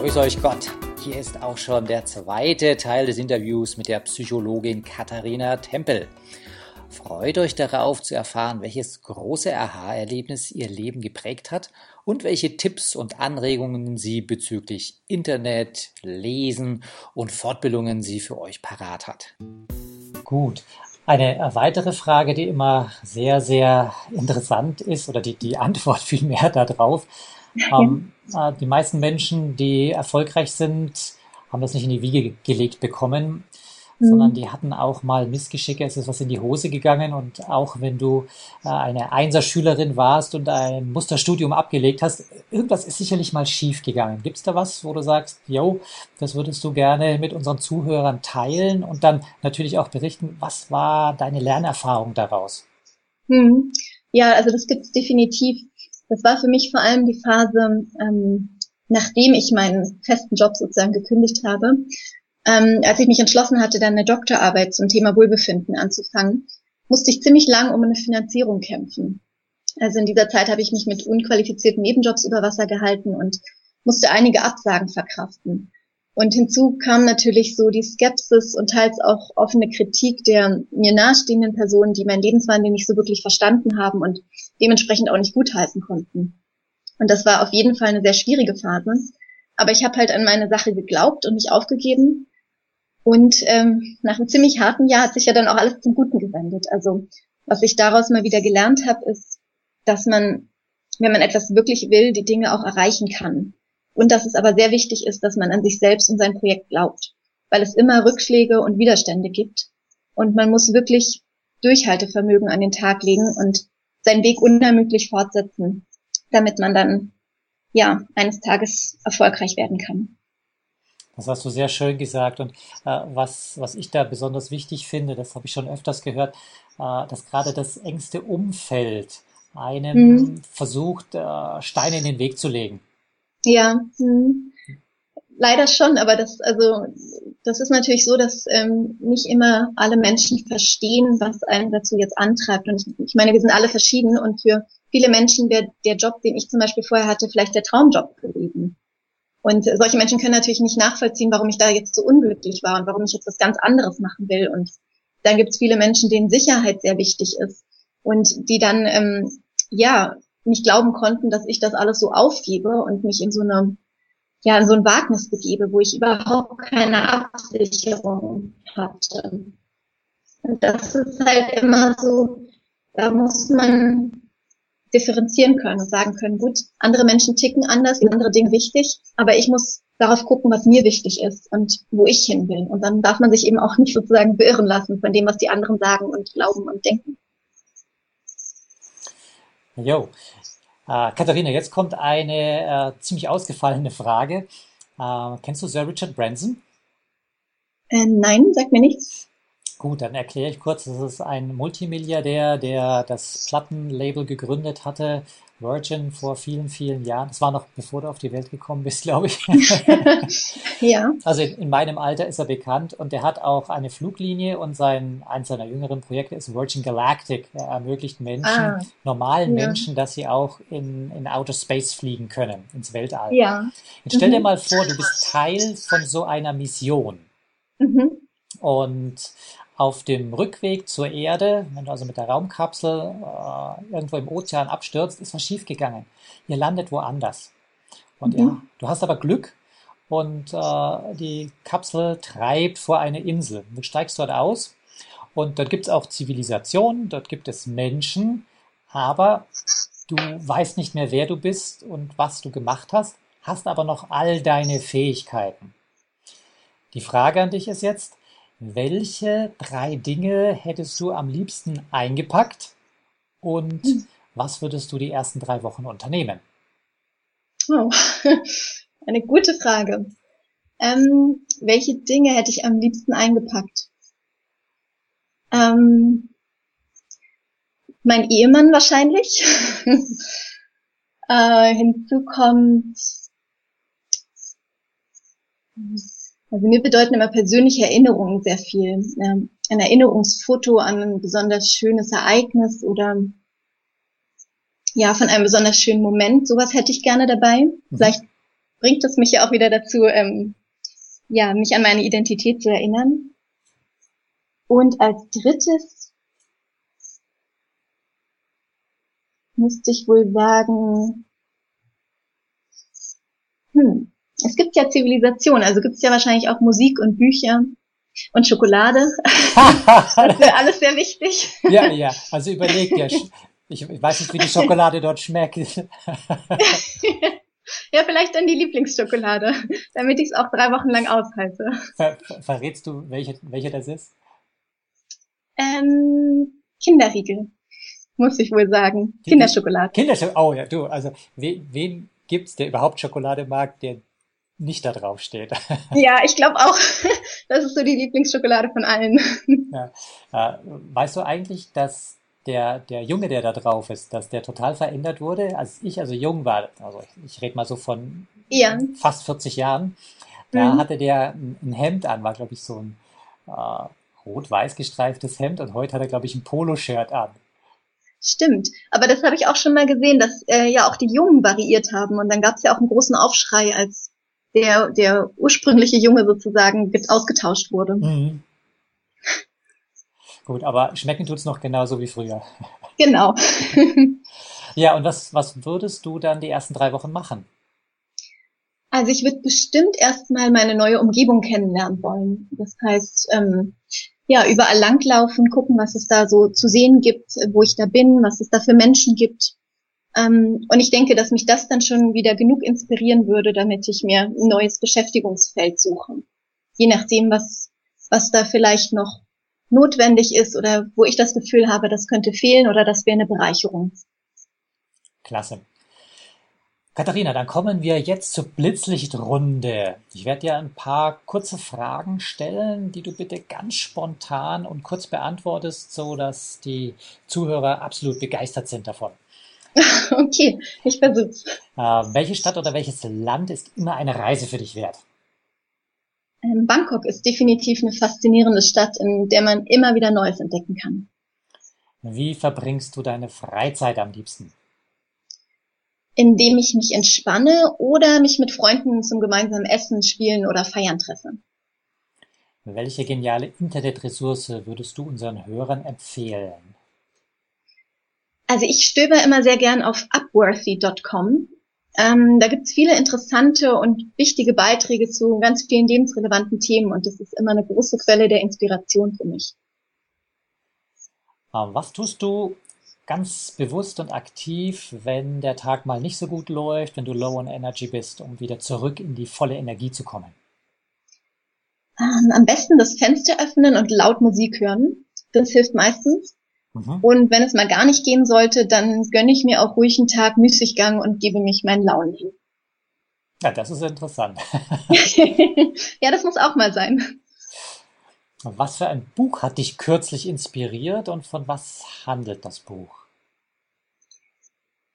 Grüß euch Gott. Hier ist auch schon der zweite Teil des Interviews mit der Psychologin Katharina Tempel. Freut euch darauf zu erfahren, welches große Aha-Erlebnis ihr Leben geprägt hat und welche Tipps und Anregungen sie bezüglich Internet, Lesen und Fortbildungen sie für euch parat hat. Gut. Eine weitere Frage, die immer sehr, sehr interessant ist, oder die, die Antwort vielmehr darauf. Ähm, äh, die meisten Menschen, die erfolgreich sind, haben das nicht in die Wiege gelegt bekommen sondern mhm. die hatten auch mal Missgeschicke, es ist was in die Hose gegangen und auch wenn du äh, eine Einserschülerin warst und ein Musterstudium abgelegt hast, irgendwas ist sicherlich mal schief gegangen. Gibt es da was, wo du sagst, yo, das würdest du gerne mit unseren Zuhörern teilen und dann natürlich auch berichten, was war deine Lernerfahrung daraus? Hm. Ja, also das gibt es definitiv. Das war für mich vor allem die Phase, ähm, nachdem ich meinen festen Job sozusagen gekündigt habe, ähm, als ich mich entschlossen hatte, dann eine Doktorarbeit zum Thema Wohlbefinden anzufangen, musste ich ziemlich lang um eine Finanzierung kämpfen. Also in dieser Zeit habe ich mich mit unqualifizierten Nebenjobs über Wasser gehalten und musste einige Absagen verkraften. Und hinzu kam natürlich so die Skepsis und teils auch offene Kritik der mir nahestehenden Personen, die mein Lebenswandel nicht so wirklich verstanden haben und dementsprechend auch nicht gutheißen konnten. Und das war auf jeden Fall eine sehr schwierige Phase. Aber ich habe halt an meine Sache geglaubt und nicht aufgegeben und ähm, nach einem ziemlich harten Jahr hat sich ja dann auch alles zum Guten gewendet. Also was ich daraus mal wieder gelernt habe, ist, dass man, wenn man etwas wirklich will, die Dinge auch erreichen kann. Und dass es aber sehr wichtig ist, dass man an sich selbst und sein Projekt glaubt, weil es immer Rückschläge und Widerstände gibt. Und man muss wirklich Durchhaltevermögen an den Tag legen und seinen Weg unermüdlich fortsetzen, damit man dann ja eines Tages erfolgreich werden kann. Das hast du sehr schön gesagt. Und äh, was, was ich da besonders wichtig finde, das habe ich schon öfters gehört, äh, dass gerade das engste Umfeld einem mhm. versucht, äh, Steine in den Weg zu legen. Ja, mhm. leider schon, aber das, also, das ist natürlich so, dass ähm, nicht immer alle Menschen verstehen, was einen dazu jetzt antreibt. Und ich, ich meine, wir sind alle verschieden und für viele Menschen wäre der Job, den ich zum Beispiel vorher hatte, vielleicht der Traumjob gewesen. Und solche Menschen können natürlich nicht nachvollziehen, warum ich da jetzt so unglücklich war und warum ich jetzt was ganz anderes machen will. Und dann gibt es viele Menschen, denen Sicherheit sehr wichtig ist und die dann ähm, ja nicht glauben konnten, dass ich das alles so aufgebe und mich in so eine ja in so ein Wagnis begebe, wo ich überhaupt keine Absicherung hatte. Und das ist halt immer so, da muss man differenzieren können und sagen können, gut, andere Menschen ticken anders, andere Dinge wichtig, aber ich muss darauf gucken, was mir wichtig ist und wo ich hin will. Und dann darf man sich eben auch nicht sozusagen beirren lassen von dem, was die anderen sagen und glauben und denken. Jo. Äh, Katharina, jetzt kommt eine äh, ziemlich ausgefallene Frage. Äh, kennst du Sir Richard Branson? Äh, nein, sagt mir nichts. Gut, dann erkläre ich kurz, das ist ein Multimilliardär, der das Plattenlabel gegründet hatte, Virgin vor vielen, vielen Jahren. Das war noch bevor du auf die Welt gekommen bist, glaube ich. ja. Also in, in, meinem Alter ist er bekannt und er hat auch eine Fluglinie und sein, eins seiner jüngeren Projekte ist Virgin Galactic. Er ermöglicht Menschen, ah, normalen ja. Menschen, dass sie auch in, in Outer Space fliegen können, ins Weltall. Ja. Jetzt stell mhm. dir mal vor, du bist Teil von so einer Mission. Mhm. Und auf dem Rückweg zur Erde, wenn du also mit der Raumkapsel äh, irgendwo im Ozean abstürzt, ist was schiefgegangen. Ihr landet woanders. Und mhm. ja, du hast aber Glück und äh, die Kapsel treibt vor eine Insel. Du steigst dort aus und dort gibt es auch Zivilisation, dort gibt es Menschen, aber du weißt nicht mehr, wer du bist und was du gemacht hast, hast aber noch all deine Fähigkeiten. Die Frage an dich ist jetzt, welche drei Dinge hättest du am liebsten eingepackt und was würdest du die ersten drei Wochen unternehmen? Oh. eine gute Frage. Ähm, welche Dinge hätte ich am liebsten eingepackt? Ähm, mein Ehemann wahrscheinlich. äh, hinzu kommt, also mir bedeuten immer persönliche Erinnerungen sehr viel. Ähm, ein Erinnerungsfoto an ein besonders schönes Ereignis oder ja, von einem besonders schönen Moment. Sowas hätte ich gerne dabei. Mhm. Vielleicht bringt es mich ja auch wieder dazu, ähm, ja, mich an meine Identität zu erinnern. Und als drittes müsste ich wohl sagen, hm, es gibt ja Zivilisation, also gibt es ja wahrscheinlich auch Musik und Bücher und Schokolade. das wäre alles sehr wichtig. ja, ja, also überleg dir, ich, ich weiß nicht, wie die Schokolade dort schmeckt. ja, vielleicht dann die Lieblingsschokolade, damit ich es auch drei Wochen lang aushalte. Ver, ver, verrätst du, welche, welche das ist? Ähm, Kinderriegel, muss ich wohl sagen. Kinderschokolade. Kinderschokolade, oh ja, du, also wen, wen gibt's, der überhaupt Schokolade mag, der nicht da drauf steht. Ja, ich glaube auch, das ist so die Lieblingsschokolade von allen. Ja. Äh, weißt du eigentlich, dass der, der Junge, der da drauf ist, dass der total verändert wurde. Als ich also jung war, also ich, ich rede mal so von ja. fast 40 Jahren, da mhm. hatte der ein, ein, Hemd an, war glaube ich so ein äh, rot-weiß gestreiftes Hemd und heute hat er glaube ich ein Poloshirt an. Stimmt, aber das habe ich auch schon mal gesehen, dass äh, ja auch die Jungen variiert haben und dann gab es ja auch einen großen Aufschrei, als der, der ursprüngliche Junge sozusagen ausgetauscht wurde. Mhm. Gut, aber schmecken tut's noch genauso wie früher. Genau. ja, und was, was würdest du dann die ersten drei Wochen machen? Also ich würde bestimmt erstmal meine neue Umgebung kennenlernen wollen. Das heißt, ähm, ja, überall langlaufen, gucken, was es da so zu sehen gibt, wo ich da bin, was es da für Menschen gibt. Ähm, und ich denke, dass mich das dann schon wieder genug inspirieren würde, damit ich mir ein neues Beschäftigungsfeld suche. Je nachdem, was, was da vielleicht noch notwendig ist oder wo ich das Gefühl habe, das könnte fehlen oder das wäre eine Bereicherung. Klasse. Katharina, dann kommen wir jetzt zur Blitzlichtrunde. Ich werde dir ein paar kurze Fragen stellen, die du bitte ganz spontan und kurz beantwortest, so dass die Zuhörer absolut begeistert sind davon. Okay, ich versuch's. Äh, welche Stadt oder welches Land ist immer eine Reise für dich wert? Ähm, Bangkok ist definitiv eine faszinierende Stadt, in der man immer wieder Neues entdecken kann. Wie verbringst du deine Freizeit am liebsten? Indem ich mich entspanne oder mich mit Freunden zum gemeinsamen Essen, Spielen oder Feiern treffe. Welche geniale Internetressource würdest du unseren Hörern empfehlen? Also ich stöber immer sehr gern auf upworthy.com ähm, da gibt es viele interessante und wichtige Beiträge zu ganz vielen lebensrelevanten Themen und das ist immer eine große Quelle der Inspiration für mich. Ähm, was tust du ganz bewusst und aktiv, wenn der Tag mal nicht so gut läuft, wenn du low on energy bist, um wieder zurück in die volle Energie zu kommen? Ähm, am besten das Fenster öffnen und laut Musik hören. Das hilft meistens. Mhm. Und wenn es mal gar nicht gehen sollte, dann gönne ich mir auch ruhig einen Tag Müßiggang und gebe mich meinen Launen hin. Ja, das ist interessant. ja, das muss auch mal sein. Was für ein Buch hat dich kürzlich inspiriert und von was handelt das Buch?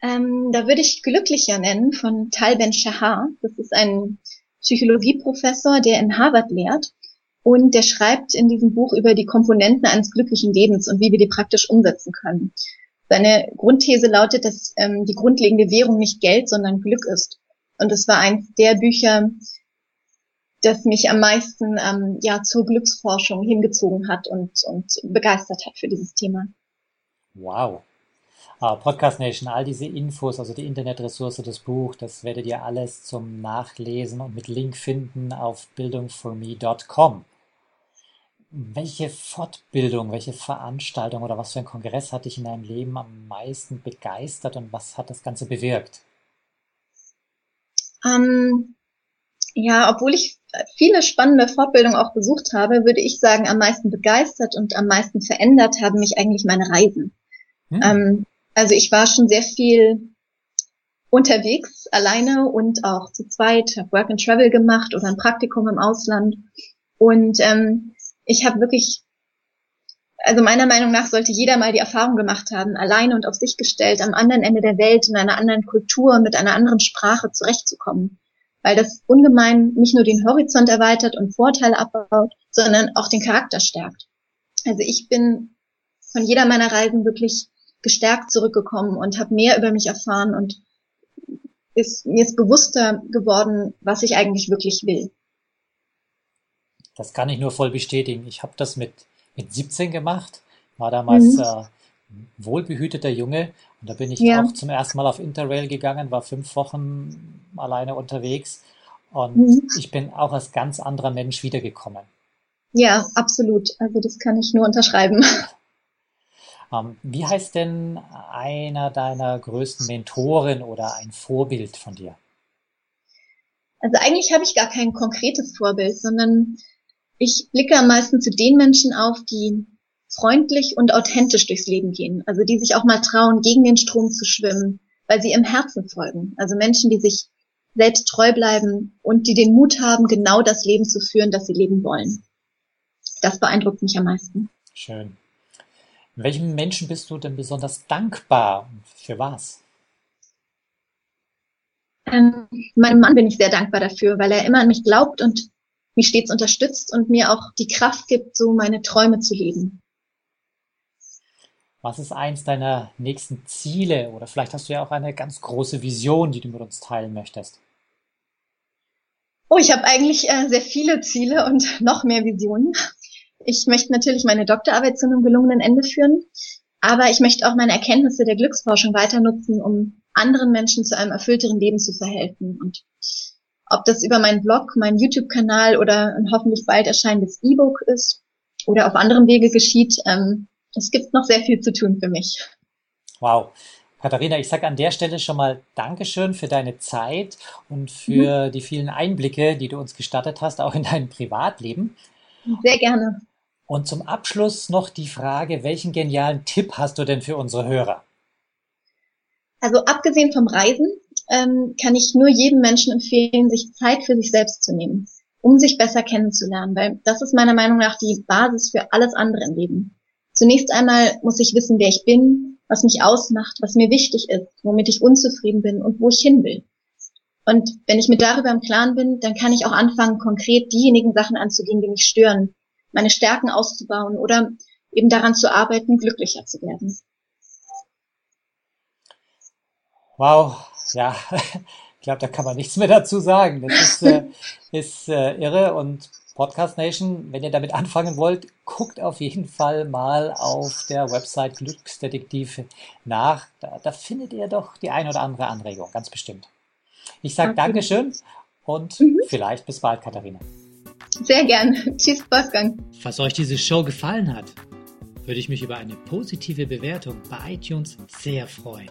Ähm, da würde ich Glücklicher nennen von Tal Ben-Shahar. Das ist ein Psychologieprofessor, der in Harvard lehrt. Und der schreibt in diesem Buch über die Komponenten eines glücklichen Lebens und wie wir die praktisch umsetzen können. Seine Grundthese lautet, dass ähm, die grundlegende Währung nicht Geld, sondern Glück ist. Und es war eins der Bücher, das mich am meisten ähm, ja zur Glücksforschung hingezogen hat und, und begeistert hat für dieses Thema. Wow. Uh, Podcast Nation, all diese Infos, also die Internetressource, das Buch, das werdet ihr alles zum Nachlesen und mit Link finden auf bildungforme.com welche Fortbildung, welche Veranstaltung oder was für ein Kongress hat dich in deinem Leben am meisten begeistert und was hat das Ganze bewirkt? Ähm, ja, obwohl ich viele spannende Fortbildungen auch besucht habe, würde ich sagen, am meisten begeistert und am meisten verändert haben mich eigentlich meine Reisen. Hm. Ähm, also ich war schon sehr viel unterwegs, alleine und auch zu zweit, habe Work and Travel gemacht oder ein Praktikum im Ausland. Und ähm, ich habe wirklich, also meiner Meinung nach sollte jeder mal die Erfahrung gemacht haben, alleine und auf sich gestellt, am anderen Ende der Welt, in einer anderen Kultur, mit einer anderen Sprache zurechtzukommen. Weil das ungemein nicht nur den Horizont erweitert und Vorteile abbaut, sondern auch den Charakter stärkt. Also ich bin von jeder meiner Reisen wirklich gestärkt zurückgekommen und habe mehr über mich erfahren und ist, mir ist bewusster geworden, was ich eigentlich wirklich will. Das kann ich nur voll bestätigen. Ich habe das mit, mit 17 gemacht, war damals mhm. äh, wohlbehüteter Junge und da bin ich ja. auch zum ersten Mal auf Interrail gegangen, war fünf Wochen alleine unterwegs und mhm. ich bin auch als ganz anderer Mensch wiedergekommen. Ja, absolut. Also das kann ich nur unterschreiben. Ähm, wie heißt denn einer deiner größten Mentoren oder ein Vorbild von dir? Also eigentlich habe ich gar kein konkretes Vorbild, sondern ich blicke am meisten zu den Menschen auf, die freundlich und authentisch durchs Leben gehen. Also die sich auch mal trauen, gegen den Strom zu schwimmen, weil sie im Herzen folgen. Also Menschen, die sich selbst treu bleiben und die den Mut haben, genau das Leben zu führen, das sie leben wollen. Das beeindruckt mich am meisten. Schön. Welchem Menschen bist du denn besonders dankbar und für was? Ähm, meinem Mann bin ich sehr dankbar dafür, weil er immer an mich glaubt und mich stets unterstützt und mir auch die Kraft gibt, so meine Träume zu leben. Was ist eins deiner nächsten Ziele? Oder vielleicht hast du ja auch eine ganz große Vision, die du mit uns teilen möchtest. Oh, ich habe eigentlich äh, sehr viele Ziele und noch mehr Visionen. Ich möchte natürlich meine Doktorarbeit zu einem gelungenen Ende führen, aber ich möchte auch meine Erkenntnisse der Glücksforschung weiter nutzen, um anderen Menschen zu einem erfüllteren Leben zu verhelfen. Und ob das über meinen Blog, meinen YouTube-Kanal oder ein hoffentlich bald erscheinendes E-Book ist oder auf anderem Wege geschieht, ähm, es gibt noch sehr viel zu tun für mich. Wow. Katharina, ich sage an der Stelle schon mal Dankeschön für deine Zeit und für mhm. die vielen Einblicke, die du uns gestattet hast, auch in dein Privatleben. Sehr gerne. Und zum Abschluss noch die Frage, welchen genialen Tipp hast du denn für unsere Hörer? Also abgesehen vom Reisen ähm, kann ich nur jedem Menschen empfehlen, sich Zeit für sich selbst zu nehmen, um sich besser kennenzulernen, weil das ist meiner Meinung nach die Basis für alles andere im Leben. Zunächst einmal muss ich wissen, wer ich bin, was mich ausmacht, was mir wichtig ist, womit ich unzufrieden bin und wo ich hin will. Und wenn ich mir darüber im Klaren bin, dann kann ich auch anfangen, konkret diejenigen Sachen anzugehen, die mich stören, meine Stärken auszubauen oder eben daran zu arbeiten, glücklicher zu werden. Wow, ja, ich glaube, da kann man nichts mehr dazu sagen. Das ist, äh, ist äh, irre und Podcast Nation, wenn ihr damit anfangen wollt, guckt auf jeden Fall mal auf der Website Glücksdetektiv nach. Da, da findet ihr doch die ein oder andere Anregung, ganz bestimmt. Ich sage okay. Dankeschön und mhm. vielleicht bis bald, Katharina. Sehr gern. Tschüss, Wolfgang. Falls euch diese Show gefallen hat, würde ich mich über eine positive Bewertung bei iTunes sehr freuen.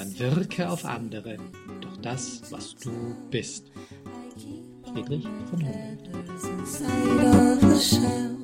dann wirke auf andere durch das, was du bist. Friedrich von Humboldt.